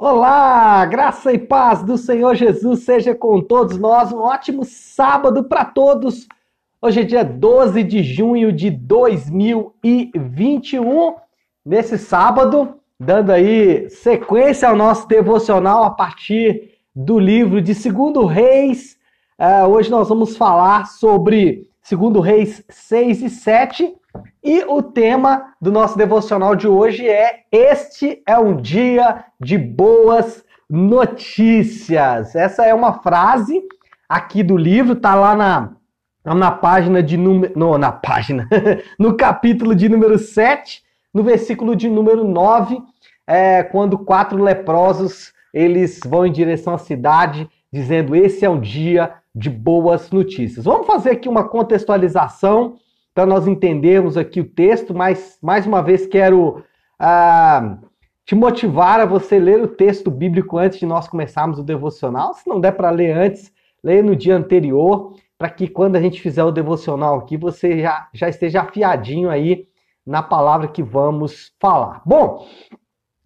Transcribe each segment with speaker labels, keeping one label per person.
Speaker 1: Olá, graça e paz do Senhor Jesus seja com todos nós. Um ótimo sábado para todos. Hoje é dia 12 de junho de 2021. Nesse sábado, dando aí sequência ao nosso devocional a partir do livro de Segundo Reis. Uh, hoje nós vamos falar sobre Segundo Reis 6 e 7. E o tema do nosso devocional de hoje é Este é um dia de boas notícias. Essa é uma frase aqui do livro, tá lá na, na página de número. na página, no capítulo de número 7, no versículo de número 9, é, quando quatro leprosos eles vão em direção à cidade, dizendo: Esse é um dia de boas notícias. Vamos fazer aqui uma contextualização para nós entendermos aqui o texto, mas mais uma vez quero ah, te motivar a você ler o texto bíblico antes de nós começarmos o devocional. Se não der para ler antes, leia no dia anterior, para que quando a gente fizer o devocional aqui, você já, já esteja afiadinho aí na palavra que vamos falar. Bom,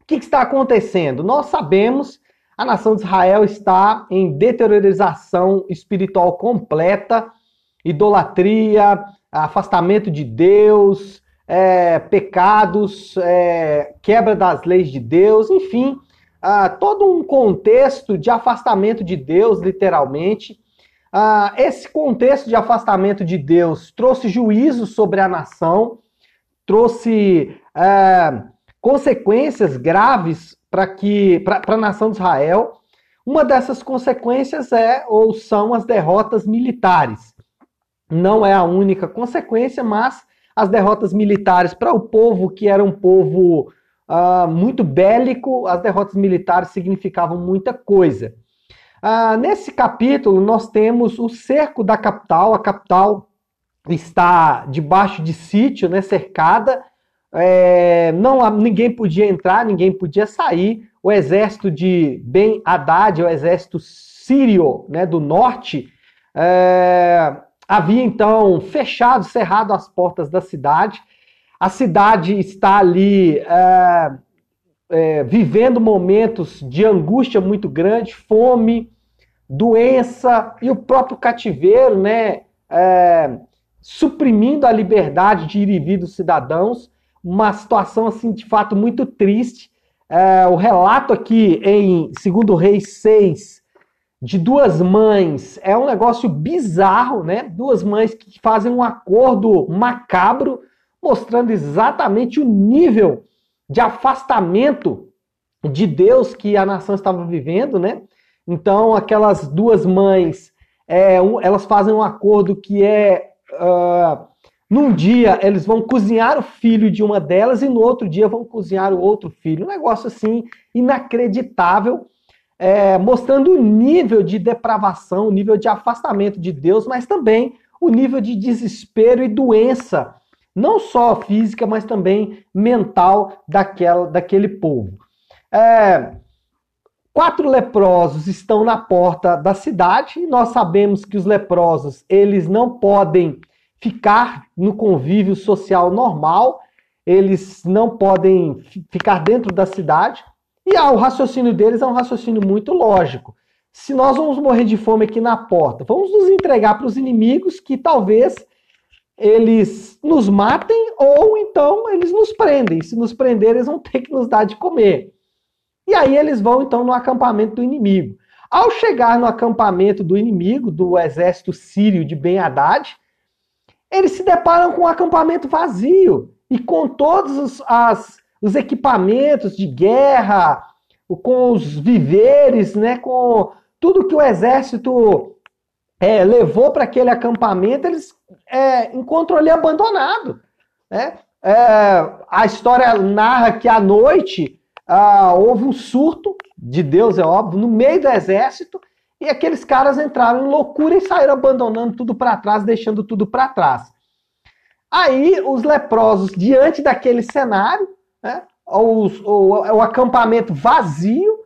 Speaker 1: o que, que está acontecendo? Nós sabemos a nação de Israel está em deteriorização espiritual completa, idolatria, afastamento de Deus, é, pecados, é, quebra das leis de Deus, enfim, ah, todo um contexto de afastamento de Deus, literalmente. Ah, esse contexto de afastamento de Deus trouxe juízo sobre a nação, trouxe é, consequências graves para que para a nação de Israel. Uma dessas consequências é ou são as derrotas militares. Não é a única consequência, mas as derrotas militares para o povo que era um povo uh, muito bélico, as derrotas militares significavam muita coisa. Uh, nesse capítulo, nós temos o cerco da capital. A capital está debaixo de sítio, né, cercada, é, não ninguém podia entrar, ninguém podia sair. O exército de Ben Haddad, o exército sírio né, do norte, é, havia então fechado, cerrado as portas da cidade. A cidade está ali é, é, vivendo momentos de angústia muito grande, fome, doença e o próprio cativeiro, né, é, suprimindo a liberdade de ir e vir dos cidadãos uma situação assim de fato muito triste. É, o relato aqui em 2 Reis 6 de duas mães é um negócio bizarro, né? Duas mães que fazem um acordo macabro, mostrando exatamente o nível de afastamento de Deus que a nação estava vivendo, né? Então, aquelas duas mães, é, um, elas fazem um acordo que é uh, num dia eles vão cozinhar o filho de uma delas e no outro dia vão cozinhar o outro filho. Um negócio assim inacreditável, é, mostrando o nível de depravação, o nível de afastamento de Deus, mas também o nível de desespero e doença, não só física, mas também mental daquela, daquele povo. É, quatro leprosos estão na porta da cidade e nós sabemos que os leprosos eles não podem ficar no convívio social normal, eles não podem ficar dentro da cidade. E ah, o raciocínio deles é um raciocínio muito lógico. Se nós vamos morrer de fome aqui na porta, vamos nos entregar para os inimigos que talvez eles nos matem ou então eles nos prendem. Se nos prenderem, eles vão ter que nos dar de comer. E aí eles vão então no acampamento do inimigo. Ao chegar no acampamento do inimigo, do exército sírio de Ben Haddad, eles se deparam com um acampamento vazio e com todos os, as, os equipamentos de guerra, com os viveres, né, com tudo que o exército é, levou para aquele acampamento, eles é, encontram ali abandonado. Né? É, a história narra que à noite ah, houve um surto de Deus, é óbvio, no meio do exército, e aqueles caras entraram em loucura e saíram abandonando tudo para trás, deixando tudo para trás. Aí os leprosos, diante daquele cenário, né, os, o, o, acampamento vazio,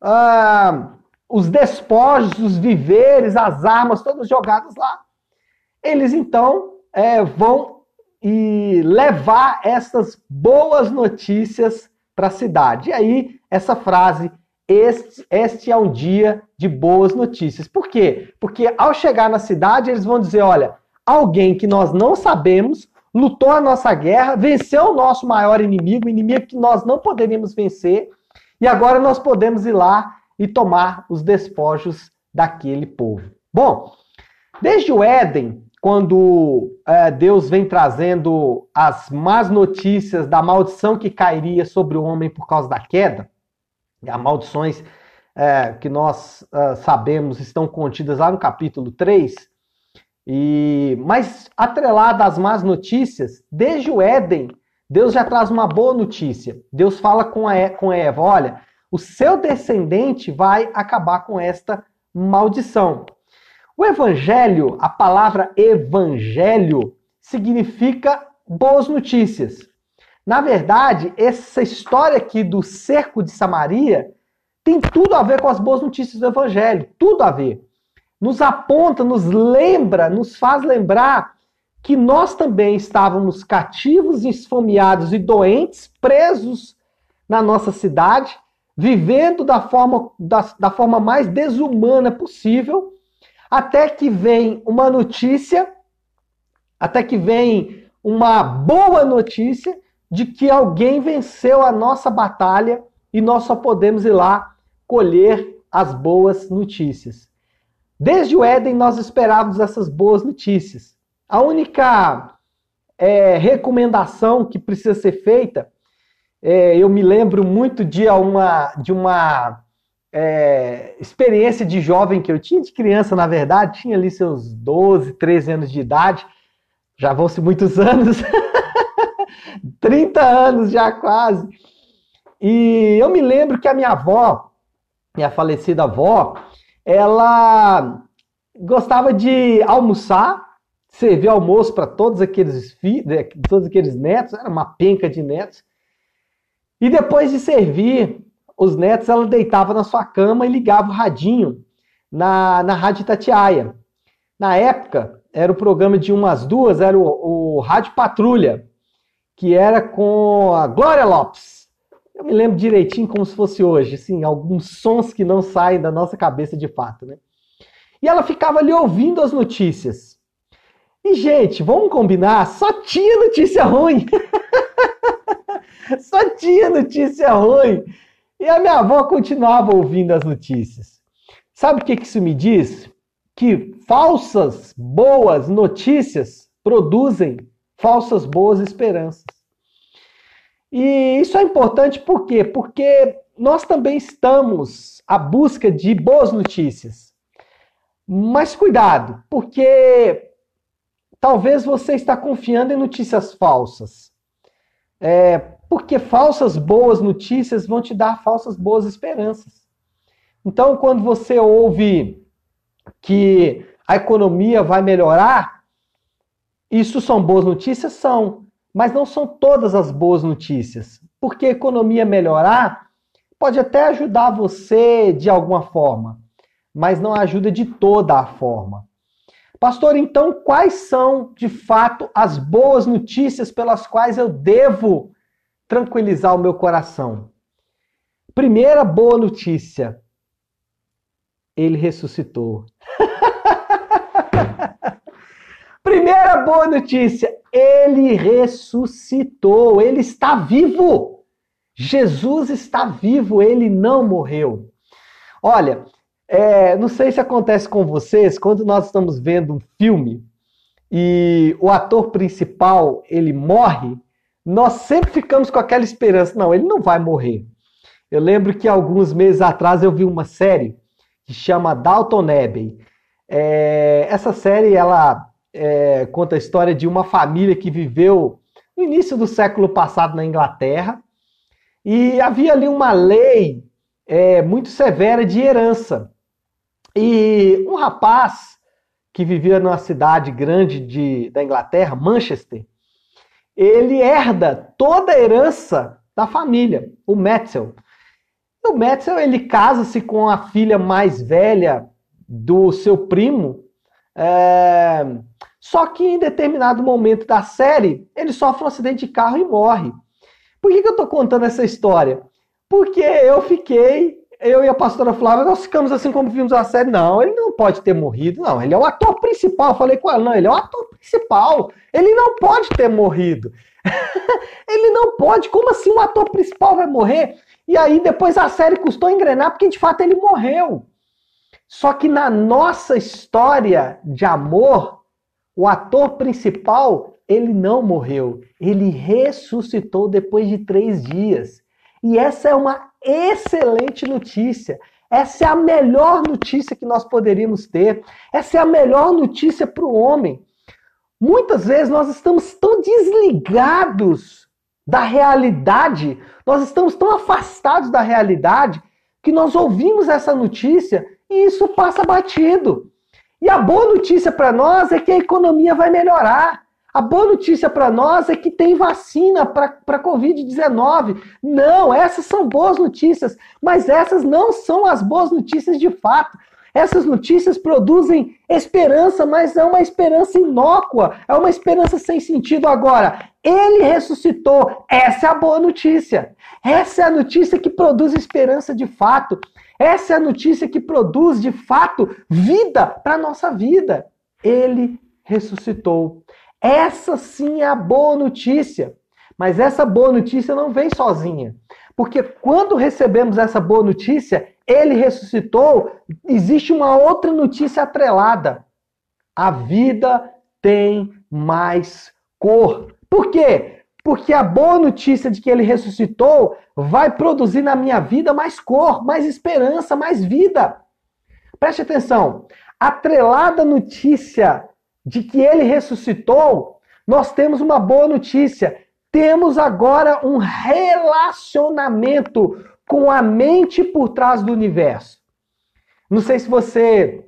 Speaker 1: ah, os despojos, os viveres, as armas, todos jogados lá, eles então é, vão e levar essas boas notícias para a cidade. E aí essa frase este, este é um dia de boas notícias. Por quê? Porque ao chegar na cidade, eles vão dizer: olha, alguém que nós não sabemos lutou a nossa guerra, venceu o nosso maior inimigo, inimigo que nós não poderíamos vencer, e agora nós podemos ir lá e tomar os despojos daquele povo. Bom, desde o Éden, quando é, Deus vem trazendo as más notícias da maldição que cairia sobre o homem por causa da queda, as maldições é, que nós é, sabemos estão contidas lá no capítulo 3, e, mas atrelada às más notícias, desde o Éden, Deus já traz uma boa notícia. Deus fala com, a, com Eva: olha, o seu descendente vai acabar com esta maldição. O evangelho, a palavra evangelho, significa boas notícias. Na verdade, essa história aqui do cerco de Samaria tem tudo a ver com as boas notícias do evangelho, tudo a ver nos aponta, nos lembra, nos faz lembrar que nós também estávamos cativos, esfomeados e doentes, presos na nossa cidade, vivendo da forma, da, da forma mais desumana possível, até que vem uma notícia, até que vem uma boa notícia de que alguém venceu a nossa batalha e nós só podemos ir lá colher as boas notícias. Desde o Éden, nós esperávamos essas boas notícias. A única é, recomendação que precisa ser feita, é, eu me lembro muito de uma, de uma é, experiência de jovem que eu tinha, de criança, na verdade, tinha ali seus 12, 13 anos de idade, já vão-se muitos anos, 30 anos já quase. E eu me lembro que a minha avó, minha falecida avó, ela gostava de almoçar, servir almoço para todos aqueles filhos, né, todos aqueles netos, era uma penca de netos. E depois de servir os netos, ela deitava na sua cama e ligava o radinho na, na Rádio Tatiaia. Na época, era o programa de umas duas, era o, o Rádio Patrulha, que era com a Glória Lopes. Eu me lembro direitinho como se fosse hoje, assim, alguns sons que não saem da nossa cabeça de fato, né? E ela ficava ali ouvindo as notícias. E, gente, vamos combinar, só tinha notícia ruim. só tinha notícia ruim. E a minha avó continuava ouvindo as notícias. Sabe o que isso me diz? Que falsas boas notícias produzem falsas boas esperanças. E isso é importante por quê? Porque nós também estamos à busca de boas notícias. Mas cuidado, porque talvez você está confiando em notícias falsas. É, porque falsas boas notícias vão te dar falsas boas esperanças. Então, quando você ouve que a economia vai melhorar, isso são boas notícias? São. Mas não são todas as boas notícias. Porque a economia melhorar pode até ajudar você de alguma forma, mas não ajuda de toda a forma. Pastor, então quais são de fato as boas notícias pelas quais eu devo tranquilizar o meu coração? Primeira boa notícia: ele ressuscitou. Primeira boa notícia: ele ressuscitou, ele está vivo. Jesus está vivo, ele não morreu. Olha, é, não sei se acontece com vocês, quando nós estamos vendo um filme e o ator principal ele morre, nós sempre ficamos com aquela esperança, não, ele não vai morrer. Eu lembro que alguns meses atrás eu vi uma série que chama Dalton Abbey. É, essa série ela é, conta a história de uma família que viveu no início do século passado na Inglaterra e havia ali uma lei é, muito severa de herança. E um rapaz que vivia numa cidade grande de, da Inglaterra, Manchester, ele herda toda a herança da família, o Metzel. O Metzel ele casa-se com a filha mais velha do seu primo, é... Só que em determinado momento da série, ele sofre um acidente de carro e morre. Por que, que eu estou contando essa história? Porque eu fiquei eu e a pastora Flávia, nós ficamos assim como vimos a série. Não, ele não pode ter morrido, não. Ele é o ator principal. Eu falei com ela, não, ele é o ator principal. Ele não pode ter morrido. ele não pode. Como assim o ator principal vai morrer? E aí depois a série custou engrenar, porque de fato ele morreu. Só que na nossa história de amor, o ator principal, ele não morreu. Ele ressuscitou depois de três dias. E essa é uma excelente notícia. Essa é a melhor notícia que nós poderíamos ter. Essa é a melhor notícia para o homem. Muitas vezes nós estamos tão desligados da realidade, nós estamos tão afastados da realidade, que nós ouvimos essa notícia e isso passa batido. E a boa notícia para nós é que a economia vai melhorar. A boa notícia para nós é que tem vacina para a Covid-19. Não, essas são boas notícias, mas essas não são as boas notícias de fato. Essas notícias produzem esperança, mas é uma esperança inócua, é uma esperança sem sentido. Agora, ele ressuscitou. Essa é a boa notícia. Essa é a notícia que produz esperança de fato. Essa é a notícia que produz de fato vida para a nossa vida. Ele ressuscitou. Essa sim é a boa notícia. Mas essa boa notícia não vem sozinha. Porque quando recebemos essa boa notícia, ele ressuscitou, existe uma outra notícia atrelada. A vida tem mais cor. Por quê? Porque a boa notícia de que ele ressuscitou vai produzir na minha vida mais cor, mais esperança, mais vida. Preste atenção. Atrelada notícia de que ele ressuscitou, nós temos uma boa notícia. Temos agora um relacionamento com a mente por trás do universo. Não sei se você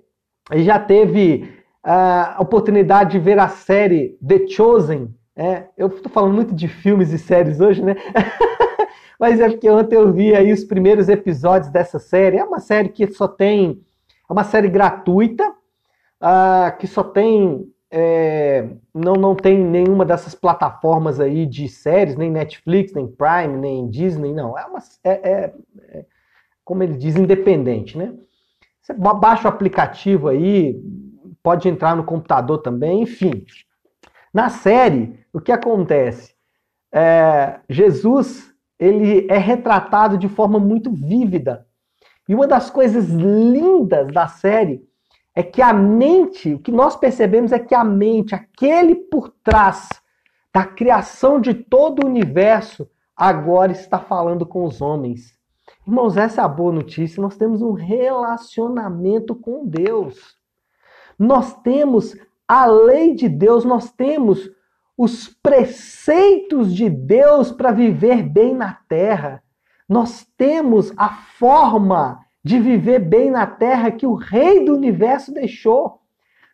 Speaker 1: já teve a oportunidade de ver a série The Chosen. É, eu estou falando muito de filmes e séries hoje, né? Mas é porque ontem eu vi aí os primeiros episódios dessa série. É uma série que só tem. É uma série gratuita uh, que só tem. É, não, não tem nenhuma dessas plataformas aí de séries, nem Netflix, nem Prime, nem Disney, não. É uma. É, é, é como ele diz, independente, né? Você baixa o aplicativo aí, pode entrar no computador também, enfim. Na série, o que acontece? É, Jesus ele é retratado de forma muito vívida. E uma das coisas lindas da série é que a mente, o que nós percebemos é que a mente, aquele por trás da criação de todo o universo, agora está falando com os homens. Irmãos, essa é a boa notícia. Nós temos um relacionamento com Deus. Nós temos a lei de Deus, nós temos os preceitos de Deus para viver bem na terra. Nós temos a forma de viver bem na terra que o Rei do universo deixou.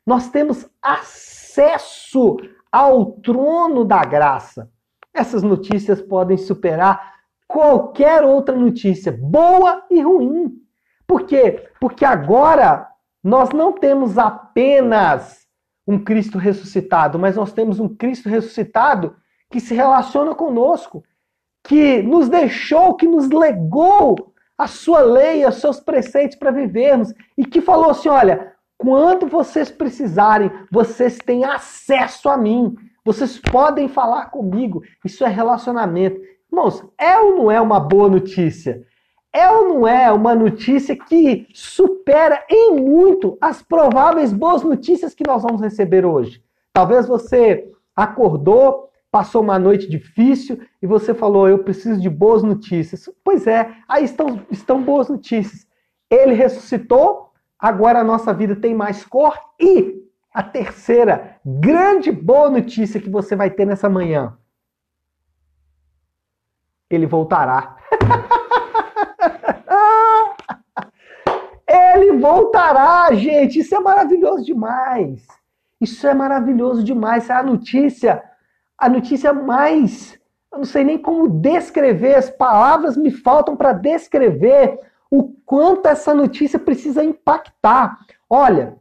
Speaker 1: Nós temos acesso ao trono da graça. Essas notícias podem superar qualquer outra notícia, boa e ruim. Por quê? Porque agora nós não temos apenas um Cristo ressuscitado, mas nós temos um Cristo ressuscitado que se relaciona conosco, que nos deixou, que nos legou a sua lei, os seus preceitos para vivermos e que falou assim: olha, quando vocês precisarem, vocês têm acesso a mim, vocês podem falar comigo. Isso é relacionamento. Irmãos, é ou não é uma boa notícia? É ou não é uma notícia que supera em muito as prováveis boas notícias que nós vamos receber hoje? Talvez você acordou passou uma noite difícil e você falou: Eu preciso de boas notícias. Pois é, aí estão, estão boas notícias. Ele ressuscitou, agora a nossa vida tem mais cor. E a terceira grande boa notícia que você vai ter nessa manhã: Ele voltará. Ele voltará, gente. Isso é maravilhoso demais. Isso é maravilhoso demais. Essa é a notícia a notícia mais. Eu não sei nem como descrever, as palavras me faltam para descrever o quanto essa notícia precisa impactar. Olha,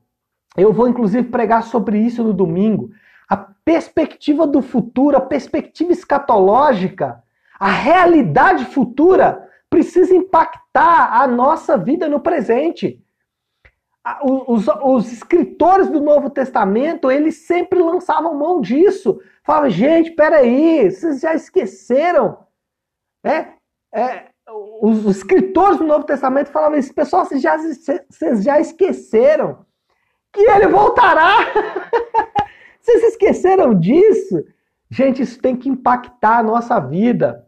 Speaker 1: eu vou inclusive pregar sobre isso no domingo. A perspectiva do futuro, a perspectiva escatológica, a realidade futura precisa impactar a nossa vida no presente. Os, os, escritores do Novo Testamento, eles sempre lançavam mão disso. Falavam, gente, peraí, vocês já esqueceram? É, é, os, os, escritores do Novo Testamento falavam isso, pessoal, vocês já, vocês já esqueceram que ele voltará. vocês esqueceram disso? Gente, isso tem que impactar a nossa vida.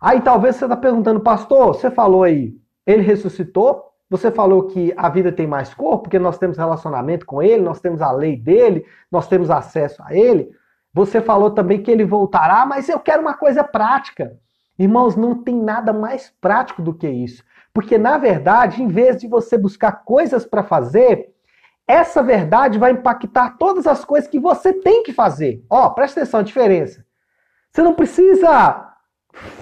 Speaker 1: Aí talvez você está perguntando, pastor, você falou aí, ele ressuscitou? Você falou que a vida tem mais cor, porque nós temos relacionamento com ele, nós temos a lei dele, nós temos acesso a ele. Você falou também que ele voltará, mas eu quero uma coisa prática. Irmãos, não tem nada mais prático do que isso. Porque, na verdade, em vez de você buscar coisas para fazer, essa verdade vai impactar todas as coisas que você tem que fazer. Ó, presta atenção a diferença. Você não precisa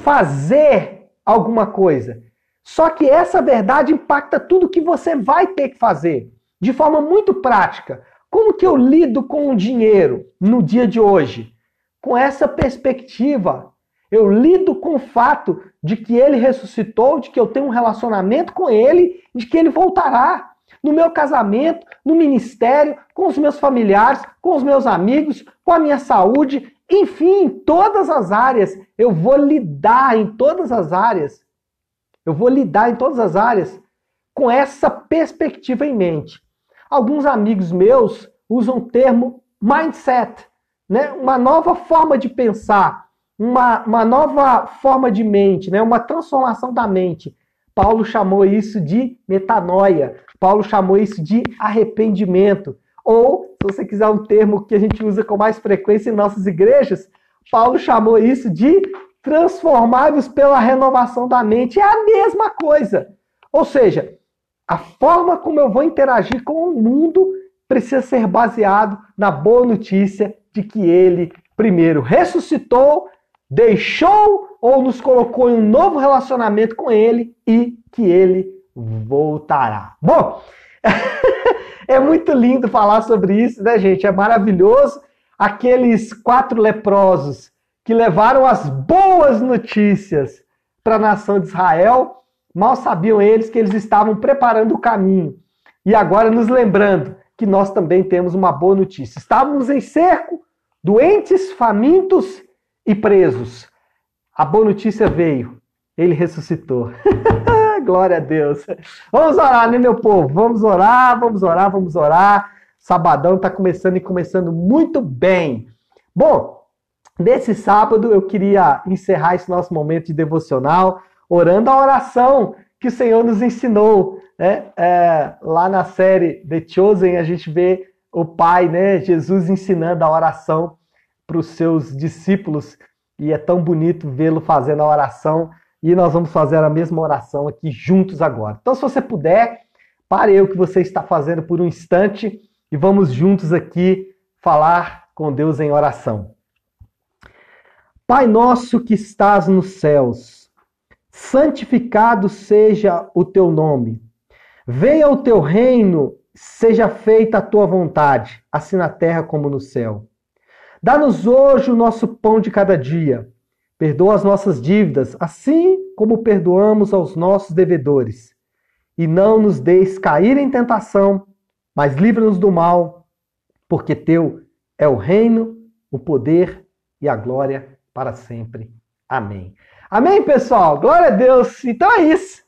Speaker 1: fazer alguma coisa. Só que essa verdade impacta tudo que você vai ter que fazer, de forma muito prática. Como que eu lido com o dinheiro no dia de hoje? Com essa perspectiva. Eu lido com o fato de que ele ressuscitou, de que eu tenho um relacionamento com ele, de que ele voltará no meu casamento, no ministério, com os meus familiares, com os meus amigos, com a minha saúde, enfim, em todas as áreas. Eu vou lidar em todas as áreas. Eu vou lidar em todas as áreas com essa perspectiva em mente. Alguns amigos meus usam o termo mindset, né? uma nova forma de pensar, uma, uma nova forma de mente, né? uma transformação da mente. Paulo chamou isso de metanoia. Paulo chamou isso de arrependimento. Ou, se você quiser um termo que a gente usa com mais frequência em nossas igrejas, Paulo chamou isso de transformáveis pela renovação da mente. É a mesma coisa. Ou seja, a forma como eu vou interagir com o mundo precisa ser baseado na boa notícia de que ele, primeiro, ressuscitou, deixou ou nos colocou em um novo relacionamento com ele e que ele voltará. Bom, é muito lindo falar sobre isso, né, gente? É maravilhoso. Aqueles quatro leprosos que levaram as boas notícias para a nação de Israel, mal sabiam eles que eles estavam preparando o caminho. E agora nos lembrando que nós também temos uma boa notícia. Estávamos em cerco, doentes, famintos e presos. A boa notícia veio. Ele ressuscitou. Glória a Deus. Vamos orar, né, meu povo? Vamos orar, vamos orar, vamos orar. Sabadão está começando e começando muito bem. Bom, nesse sábado eu queria encerrar esse nosso momento de devocional orando a oração que o Senhor nos ensinou. Né? É, lá na série The Chosen, a gente vê o Pai, né, Jesus ensinando a oração para os seus discípulos. E é tão bonito vê-lo fazendo a oração e nós vamos fazer a mesma oração aqui juntos agora. Então, se você puder, pare o que você está fazendo por um instante e vamos juntos aqui falar com Deus em oração. Pai nosso que estás nos céus, santificado seja o teu nome. Venha o teu reino, seja feita a tua vontade, assim na terra como no céu. Dá-nos hoje o nosso pão de cada dia Perdoa as nossas dívidas, assim como perdoamos aos nossos devedores. E não nos deixes cair em tentação, mas livra-nos do mal, porque teu é o reino, o poder e a glória para sempre. Amém. Amém, pessoal? Glória a Deus. Então é isso.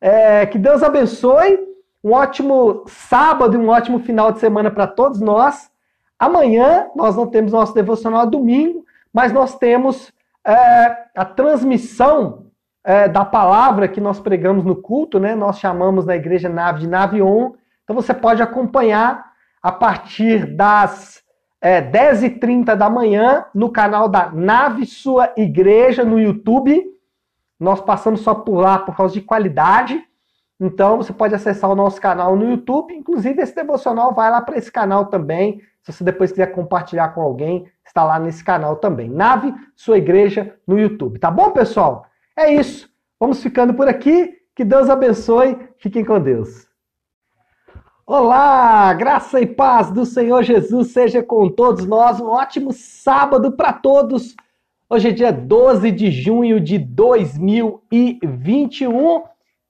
Speaker 1: É, que Deus abençoe. Um ótimo sábado e um ótimo final de semana para todos nós. Amanhã nós não temos nosso devocional domingo, mas nós temos é, a transmissão é, da palavra que nós pregamos no culto, né? Nós chamamos na igreja nave de nave on. Então você pode acompanhar a partir das é, 10h30 da manhã no canal da Nave Sua Igreja no YouTube. Nós passamos só por lá por causa de qualidade. Então você pode acessar o nosso canal no YouTube. Inclusive, esse devocional vai lá para esse canal também. Se você depois quiser compartilhar com alguém, está lá nesse canal também. Nave Sua Igreja no YouTube. Tá bom, pessoal? É isso. Vamos ficando por aqui. Que Deus abençoe. Fiquem com Deus. Olá, graça e paz do Senhor Jesus seja com todos nós. Um ótimo sábado para todos. Hoje é dia 12 de junho de 2021,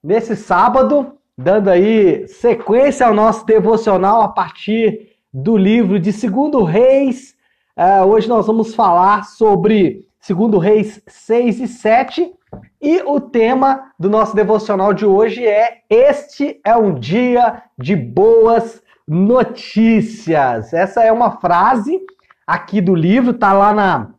Speaker 1: nesse sábado, dando aí sequência ao nosso devocional a partir do livro de Segundo Reis. Uh, hoje nós vamos falar sobre Segundo Reis 6 e 7. E o tema do nosso devocional de hoje é Este é um dia de boas notícias. Essa é uma frase aqui do livro, tá lá na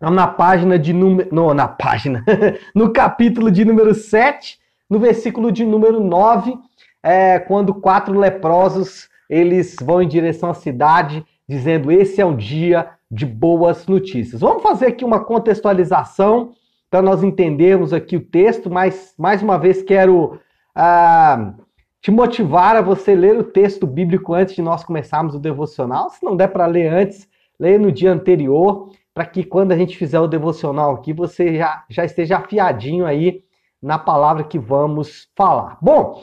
Speaker 1: na página de número. na página. no capítulo de número 7, no versículo de número 9, é, quando quatro leprosos eles vão em direção à cidade, dizendo: Esse é um dia de boas notícias. Vamos fazer aqui uma contextualização para nós entendermos aqui o texto, mas mais uma vez quero ah, te motivar a você ler o texto bíblico antes de nós começarmos o devocional. Se não der para ler antes, leia no dia anterior para que quando a gente fizer o devocional aqui, você já, já esteja afiadinho aí na palavra que vamos falar. Bom,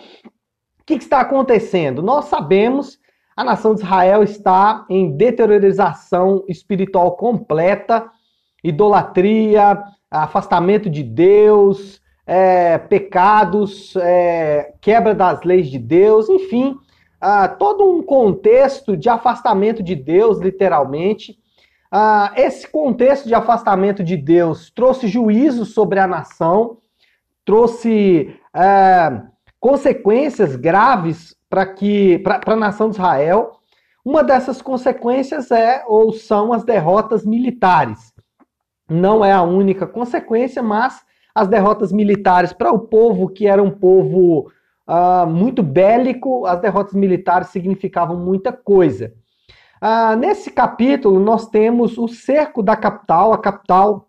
Speaker 1: o que, que está acontecendo? Nós sabemos a nação de Israel está em deteriorização espiritual completa, idolatria, afastamento de Deus, é, pecados, é, quebra das leis de Deus, enfim, ah, todo um contexto de afastamento de Deus, literalmente, ah, esse contexto de afastamento de Deus trouxe juízo sobre a nação, trouxe é, consequências graves para que para a nação de Israel. Uma dessas consequências é ou são as derrotas militares. Não é a única consequência, mas as derrotas militares para o povo que era um povo uh, muito bélico, as derrotas militares significavam muita coisa. Ah, nesse capítulo, nós temos o cerco da capital. A capital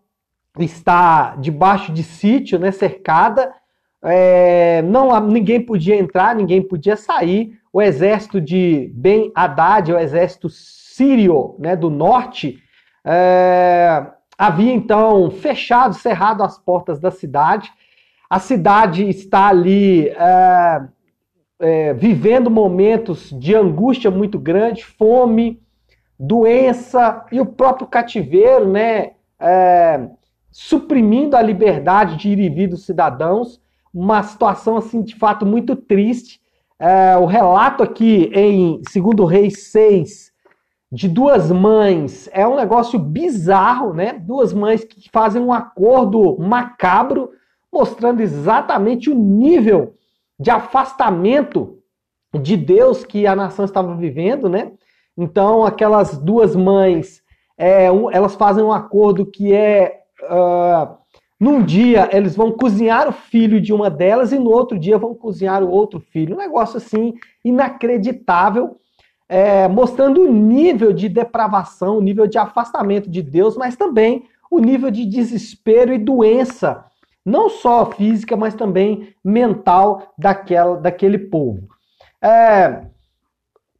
Speaker 1: está debaixo de sítio, né, cercada. É, não, ninguém podia entrar, ninguém podia sair. O exército de Ben Haddad, o exército sírio né, do norte, é, havia então fechado, cerrado as portas da cidade. A cidade está ali é, é, vivendo momentos de angústia muito grande, fome, doença e o próprio cativeiro, né, é, suprimindo a liberdade de ir e vir dos cidadãos, uma situação assim de fato muito triste. É, o relato aqui em 2 Reis 6 de duas mães é um negócio bizarro, né? Duas mães que fazem um acordo macabro, mostrando exatamente o nível de afastamento de Deus que a nação estava vivendo, né? Então, aquelas duas mães, é, um, elas fazem um acordo que é. Uh, num dia eles vão cozinhar o filho de uma delas e no outro dia vão cozinhar o outro filho. Um negócio assim inacreditável, é, mostrando o nível de depravação, o nível de afastamento de Deus, mas também o nível de desespero e doença não só física, mas também mental daquela, daquele povo. É,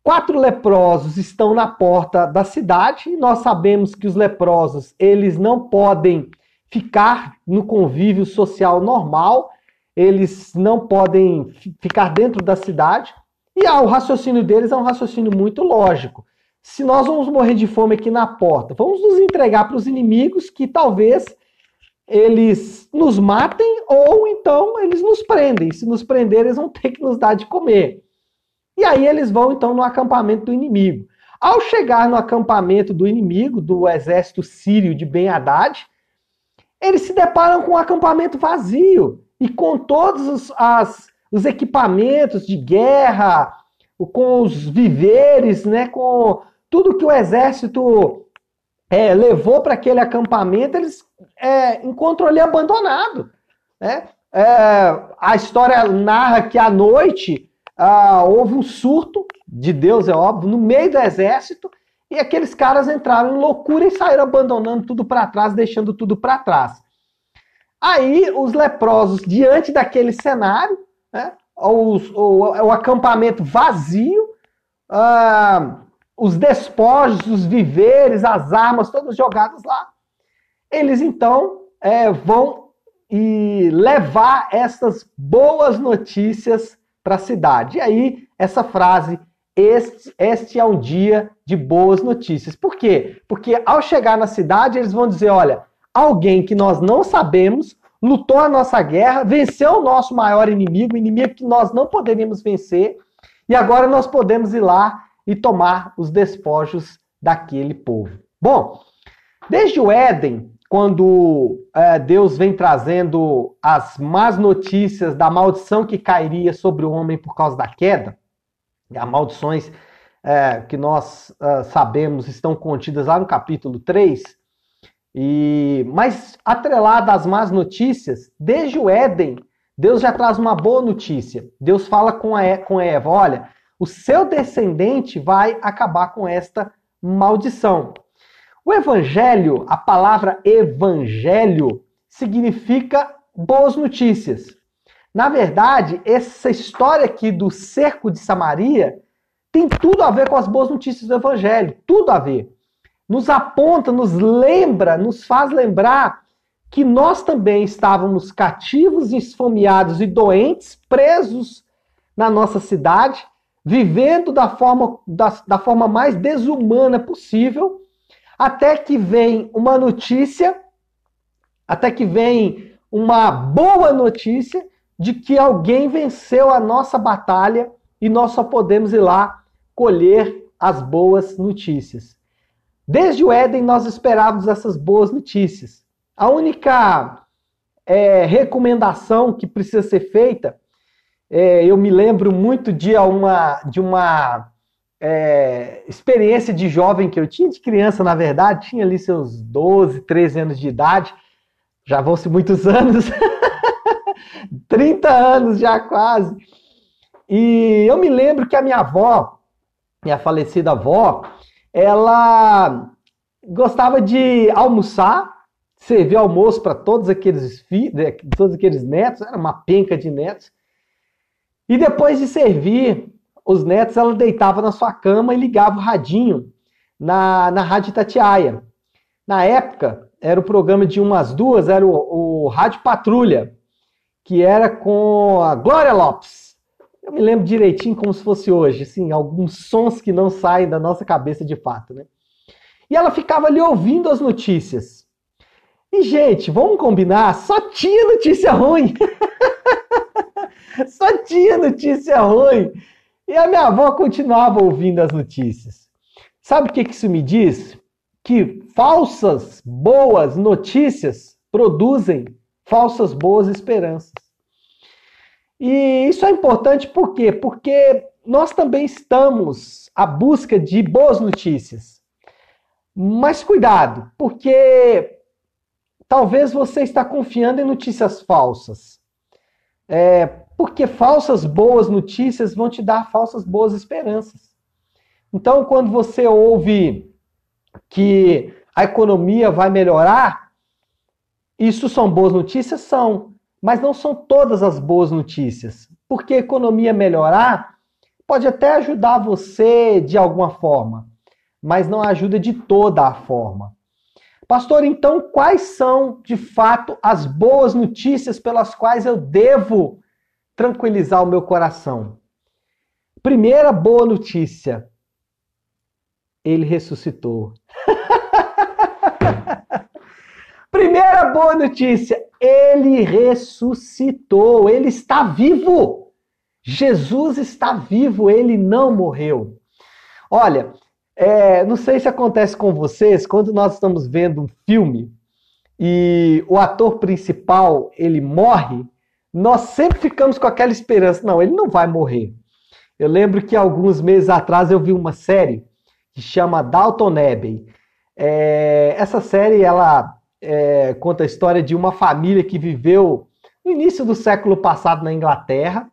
Speaker 1: quatro leprosos estão na porta da cidade e nós sabemos que os leprosos eles não podem ficar no convívio social normal, eles não podem ficar dentro da cidade e ah, o raciocínio deles é um raciocínio muito lógico. Se nós vamos morrer de fome aqui na porta, vamos nos entregar para os inimigos que talvez eles nos matem ou então eles nos prendem. Se nos prender, eles vão ter que nos dar de comer. E aí eles vão então no acampamento do inimigo. Ao chegar no acampamento do inimigo, do exército sírio de Ben Haddad, eles se deparam com um acampamento vazio e com todos os, as, os equipamentos de guerra, com os viveres, né, com tudo que o exército é, levou para aquele acampamento, eles é, encontram ali abandonado. Né? É, a história narra que à noite ah, houve um surto de Deus, é óbvio, no meio do exército, e aqueles caras entraram em loucura e saíram abandonando tudo para trás, deixando tudo para trás. Aí os leprosos, diante daquele cenário, né, o, o, o acampamento vazio, ah, os despojos, os viveres, as armas, todos jogados lá. Eles então é, vão e levar essas boas notícias para a cidade. E aí, essa frase, este, este é um dia de boas notícias. Por quê? Porque ao chegar na cidade, eles vão dizer: olha, alguém que nós não sabemos, lutou a nossa guerra, venceu o nosso maior inimigo, inimigo que nós não poderíamos vencer, e agora nós podemos ir lá e tomar os despojos daquele povo. Bom, desde o Éden, quando é, Deus vem trazendo as más notícias da maldição que cairia sobre o homem por causa da queda, as maldições é, que nós é, sabemos estão contidas lá no capítulo 3, e, mas atrelada às más notícias, desde o Éden, Deus já traz uma boa notícia. Deus fala com, a, com Eva: olha, o seu descendente vai acabar com esta maldição. O evangelho, a palavra evangelho, significa boas notícias. Na verdade, essa história aqui do cerco de Samaria tem tudo a ver com as boas notícias do evangelho, tudo a ver. Nos aponta, nos lembra, nos faz lembrar que nós também estávamos cativos, esfomeados e doentes, presos na nossa cidade, vivendo da forma, da, da forma mais desumana possível, até que vem uma notícia, até que vem uma boa notícia de que alguém venceu a nossa batalha e nós só podemos ir lá colher as boas notícias. Desde o Éden nós esperávamos essas boas notícias. A única é, recomendação que precisa ser feita, é, eu me lembro muito de uma, de uma é, experiência de jovem que eu tinha, de criança, na verdade, tinha ali seus 12, 13 anos de idade, já vão-se muitos anos, 30 anos já quase. E eu me lembro que a minha avó, minha falecida avó, ela gostava de almoçar, servir almoço para todos aqueles filhos, todos aqueles netos, era uma penca de netos. E depois de servir, os netos, ela deitava na sua cama e ligava o radinho na, na Rádio Tatiaia. Na época, era o programa de umas duas, era o, o Rádio Patrulha, que era com a Glória Lopes. Eu me lembro direitinho como se fosse hoje, assim, alguns sons que não saem da nossa cabeça de fato, né? E ela ficava ali ouvindo as notícias. E, gente, vamos combinar, só tinha notícia ruim. só tinha notícia ruim. E a minha avó continuava ouvindo as notícias. Sabe o que isso me diz? Que falsas boas notícias produzem falsas boas esperanças. E isso é importante por quê? Porque nós também estamos à busca de boas notícias. Mas cuidado, porque talvez você está confiando em notícias falsas. É, porque falsas boas notícias vão te dar falsas boas esperanças. Então, quando você ouve que a economia vai melhorar, isso são boas notícias? São, mas não são todas as boas notícias. Porque a economia melhorar pode até ajudar você de alguma forma, mas não ajuda de toda a forma. Pastor, então quais são de fato as boas notícias pelas quais eu devo tranquilizar o meu coração. Primeira boa notícia: ele ressuscitou. Primeira boa notícia: ele ressuscitou, ele está vivo. Jesus está vivo, ele não morreu. Olha, é, não sei se acontece com vocês, quando nós estamos vendo um filme e o ator principal ele morre, nós sempre ficamos com aquela esperança, não, ele não vai morrer. Eu lembro que alguns meses atrás eu vi uma série que chama Dalton Abbey. É, essa série ela é, conta a história de uma família que viveu no início do século passado na Inglaterra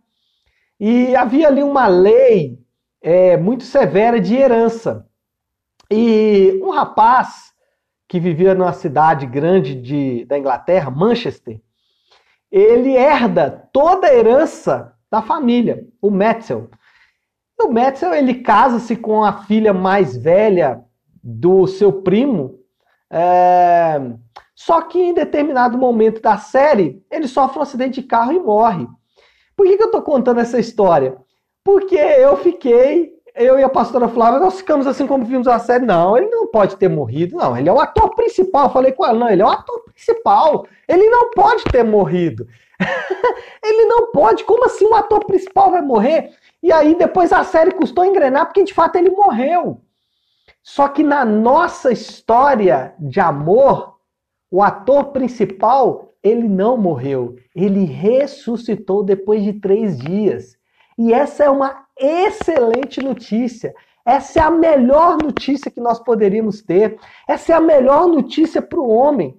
Speaker 1: e havia ali uma lei é, muito severa de herança. E um rapaz que vivia numa cidade grande de, da Inglaterra, Manchester, ele herda toda a herança da família, o Metzel. O Metzel ele casa-se com a filha mais velha do seu primo, é... só que em determinado momento da série ele sofre um acidente de carro e morre. Por que, que eu estou contando essa história? Porque eu fiquei, eu e a pastora Flávia, nós ficamos assim como vimos a série. Não, ele não pode ter morrido, não. Ele é o ator principal. Eu falei com ela, não, ele é o ator principal. Ele não pode ter morrido. ele não pode. Como assim o ator principal vai morrer? E aí depois a série custou engrenar porque de fato ele morreu. Só que na nossa história de amor, o ator principal, ele não morreu. Ele ressuscitou depois de três dias. E essa é uma excelente notícia. Essa é a melhor notícia que nós poderíamos ter. Essa é a melhor notícia para o homem.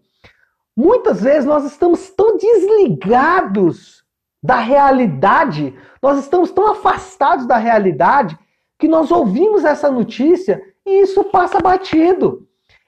Speaker 1: Muitas vezes nós estamos tão desligados da realidade, nós estamos tão afastados da realidade, que nós ouvimos essa notícia e isso passa batido.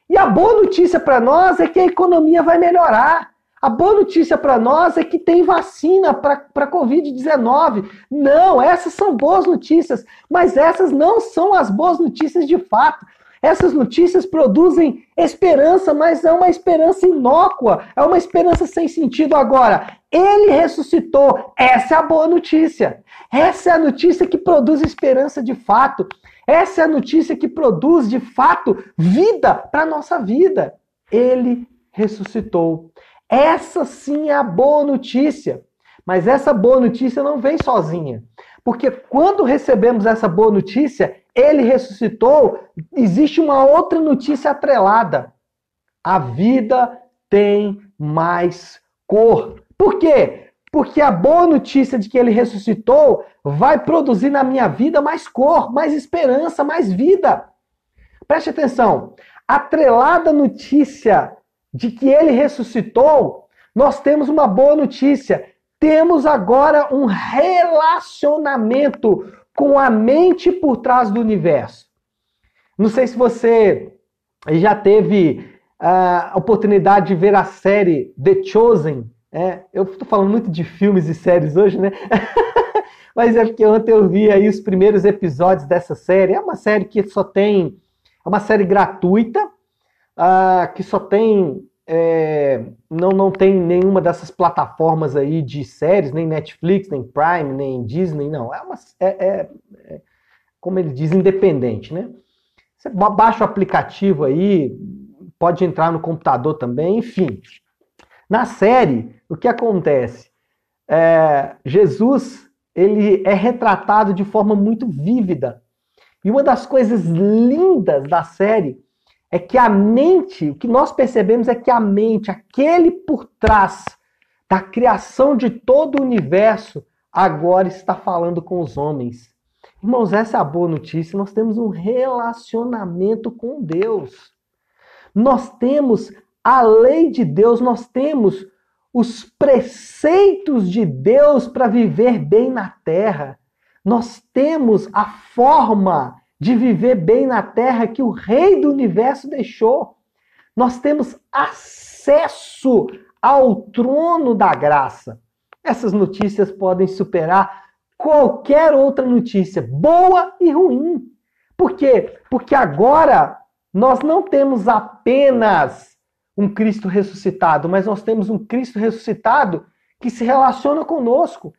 Speaker 1: E a boa notícia para nós é que a economia vai melhorar. A boa notícia para nós é que tem vacina para a Covid-19. Não, essas são boas notícias, mas essas não são as boas notícias de fato. Essas notícias produzem esperança, mas é uma esperança inócua, é uma esperança sem sentido. Agora, ele ressuscitou. Essa é a boa notícia. Essa é a notícia que produz esperança de fato. Essa é a notícia que produz de fato vida para nossa vida. Ele ressuscitou. Essa sim é a boa notícia. Mas essa boa notícia não vem sozinha. Porque quando recebemos essa boa notícia, ele ressuscitou, existe uma outra notícia atrelada. A vida tem mais cor. Por quê? Porque a boa notícia de que ele ressuscitou vai produzir na minha vida mais cor, mais esperança, mais vida. Preste atenção. Atrelada notícia de que ele ressuscitou, nós temos uma boa notícia. Temos agora um relacionamento com a mente por trás do universo. Não sei se você já teve a oportunidade de ver a série The Chosen. É, eu estou falando muito de filmes e séries hoje, né? Mas é porque ontem eu vi aí os primeiros episódios dessa série. É uma série que só tem. É uma série gratuita, uh, que só tem é, não, não tem nenhuma dessas plataformas aí de séries, nem Netflix, nem Prime, nem Disney, não. É, uma, é, é, é como ele diz, independente, né? Você baixa o aplicativo aí, pode entrar no computador também, enfim. Na série, o que acontece? É, Jesus ele é retratado de forma muito vívida. E uma das coisas lindas da série é que a mente, o que nós percebemos é que a mente, aquele por trás da criação de todo o universo, agora está falando com os homens. Irmãos, essa é a boa notícia. Nós temos um relacionamento com Deus. Nós temos a lei de Deus, nós temos os preceitos de Deus para viver bem na terra. Nós temos a forma de viver bem na terra que o Rei do universo deixou. Nós temos acesso ao trono da graça. Essas notícias podem superar qualquer outra notícia, boa e ruim. Por quê? Porque agora nós não temos apenas um Cristo ressuscitado, mas nós temos um Cristo ressuscitado que se relaciona conosco,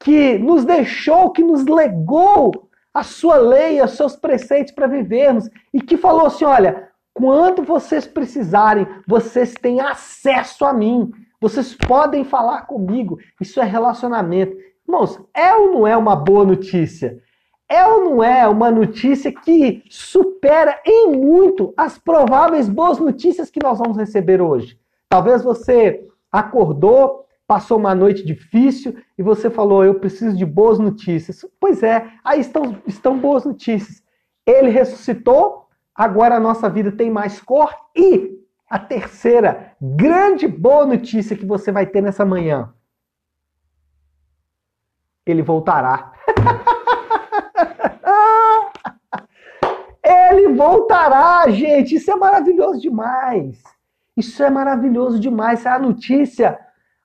Speaker 1: que nos deixou, que nos legou a sua lei, os seus preceitos para vivermos, e que falou assim: olha, quando vocês precisarem, vocês têm acesso a mim, vocês podem falar comigo. Isso é relacionamento. Irmãos, é ou não é uma boa notícia? É ou não é uma notícia que supera em muito as prováveis boas notícias que nós vamos receber hoje? Talvez você acordou passou uma noite difícil e você falou, eu preciso de boas notícias. Pois é, aí estão, estão boas notícias. Ele ressuscitou, agora a nossa vida tem mais cor e a terceira grande boa notícia que você vai ter nessa manhã. Ele voltará. Ele voltará, gente. Isso é maravilhoso demais. Isso é maravilhoso demais. é a notícia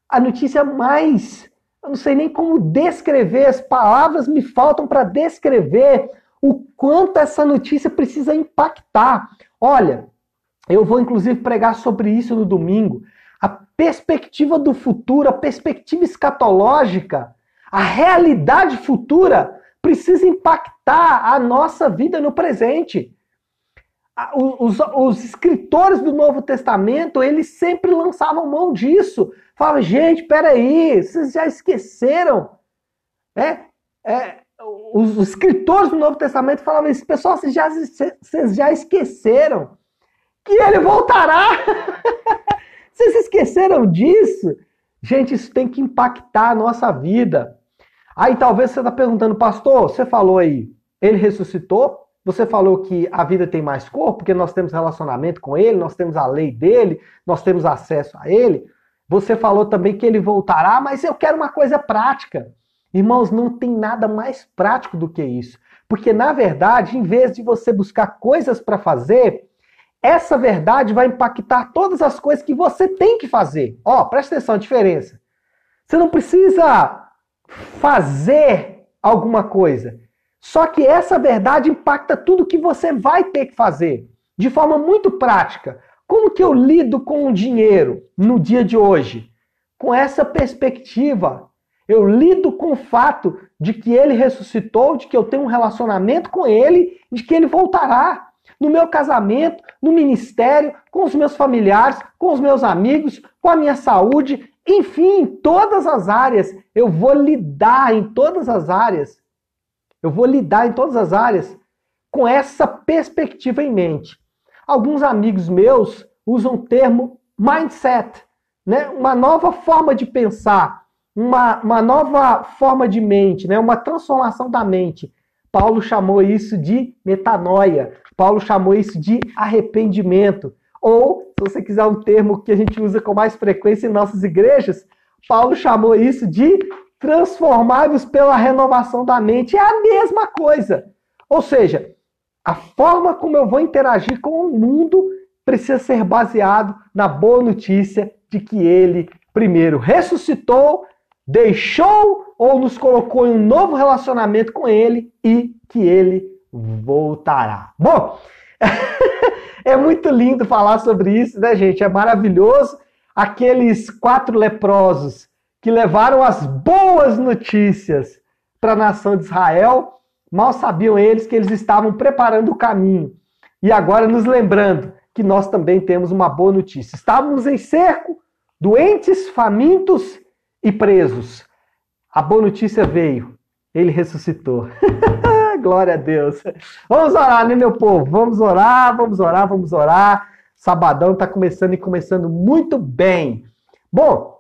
Speaker 1: a notícia mais. Eu não sei nem como descrever, as palavras me faltam para descrever o quanto essa notícia precisa impactar. Olha, eu vou inclusive pregar sobre isso no domingo. A perspectiva do futuro, a perspectiva escatológica, a realidade futura precisa impactar a nossa vida no presente. os, os, escritores do Novo Testamento, eles sempre lançavam mão disso. Falavam, gente, peraí, vocês já esqueceram? É, é, os, os, escritores do Novo Testamento falavam isso, pessoal, vocês já, vocês já esqueceram que ele voltará. vocês esqueceram disso? Gente, isso tem que impactar a nossa vida. Aí talvez você está perguntando, pastor, você falou aí, ele ressuscitou? Você falou que a vida tem mais cor, porque nós temos relacionamento com ele, nós temos a lei dele, nós temos acesso a ele. Você falou também que ele voltará, mas eu quero uma coisa prática. Irmãos, não tem nada mais prático do que isso. Porque, na verdade, em vez de você buscar coisas para fazer, essa verdade vai impactar todas as coisas que você tem que fazer. Ó, oh, presta atenção a diferença. Você não precisa fazer alguma coisa. Só que essa verdade impacta tudo que você vai ter que fazer, de forma muito prática. Como que eu lido com o dinheiro no dia de hoje? Com essa perspectiva. Eu lido com o fato de que ele ressuscitou, de que eu tenho um relacionamento com ele, de que ele voltará. No meu casamento, no ministério, com os meus familiares, com os meus amigos, com a minha saúde, enfim, em todas as áreas. Eu vou lidar em todas as áreas eu vou lidar em todas as áreas com essa perspectiva em mente. Alguns amigos meus usam o termo mindset, né? uma nova forma de pensar, uma, uma nova forma de mente, né? uma transformação da mente. Paulo chamou isso de metanoia, Paulo chamou isso de arrependimento. Ou, se você quiser um termo que a gente usa com mais frequência em nossas igrejas, Paulo chamou isso de transformáveis pela renovação da mente. É a mesma coisa. Ou seja, a forma como eu vou interagir com o mundo precisa ser baseado na boa notícia de que ele, primeiro, ressuscitou, deixou ou nos colocou em um novo relacionamento com ele e que ele voltará. Bom, é muito lindo falar sobre isso, né, gente? É maravilhoso. Aqueles quatro leprosos que levaram as boas notícias para a nação de Israel, mal sabiam eles que eles estavam preparando o caminho. E agora nos lembrando que nós também temos uma boa notícia. Estávamos em cerco, doentes, famintos e presos. A boa notícia veio. Ele ressuscitou. Glória a Deus. Vamos orar, né, meu povo? Vamos orar, vamos orar, vamos orar. Sabadão está começando e começando muito bem. Bom,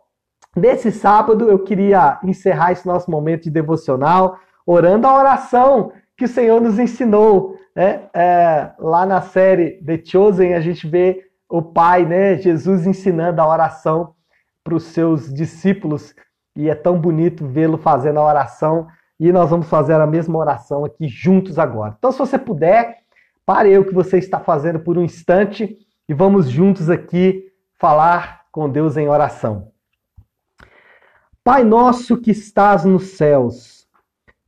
Speaker 1: Nesse sábado eu queria encerrar esse nosso momento de devocional orando a oração que o Senhor nos ensinou. Né? É, lá na série The Chosen a gente vê o Pai, né, Jesus ensinando a oração para os seus discípulos e é tão bonito vê-lo fazendo a oração e nós vamos fazer a mesma oração aqui juntos agora. Então, se você puder, pare o que você está fazendo por um instante e vamos juntos aqui falar com Deus em oração. Pai nosso que estás nos céus,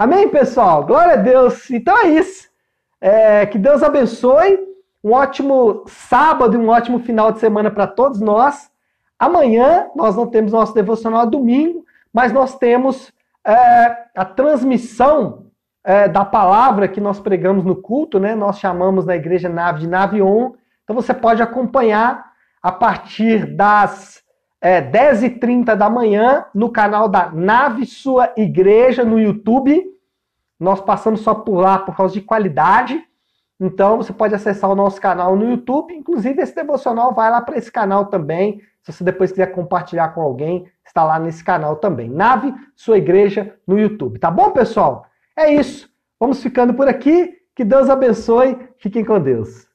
Speaker 1: Amém, pessoal? Glória a Deus. Então é isso. É, que Deus abençoe. Um ótimo sábado e um ótimo final de semana para todos nós. Amanhã nós não temos nosso devocional domingo, mas nós temos é, a transmissão é, da palavra que nós pregamos no culto, né? Nós chamamos na igreja nave de nave on. Então você pode acompanhar a partir das é, 10h30 da manhã, no canal da Nave Sua Igreja no YouTube. Nós passamos só por lá por causa de qualidade. Então você pode acessar o nosso canal no YouTube. Inclusive, esse devocional vai lá para esse canal também. Se você depois quiser compartilhar com alguém, está lá nesse canal também. Nave Sua Igreja no YouTube. Tá bom, pessoal? É isso. Vamos ficando por aqui. Que Deus abençoe. Fiquem com Deus.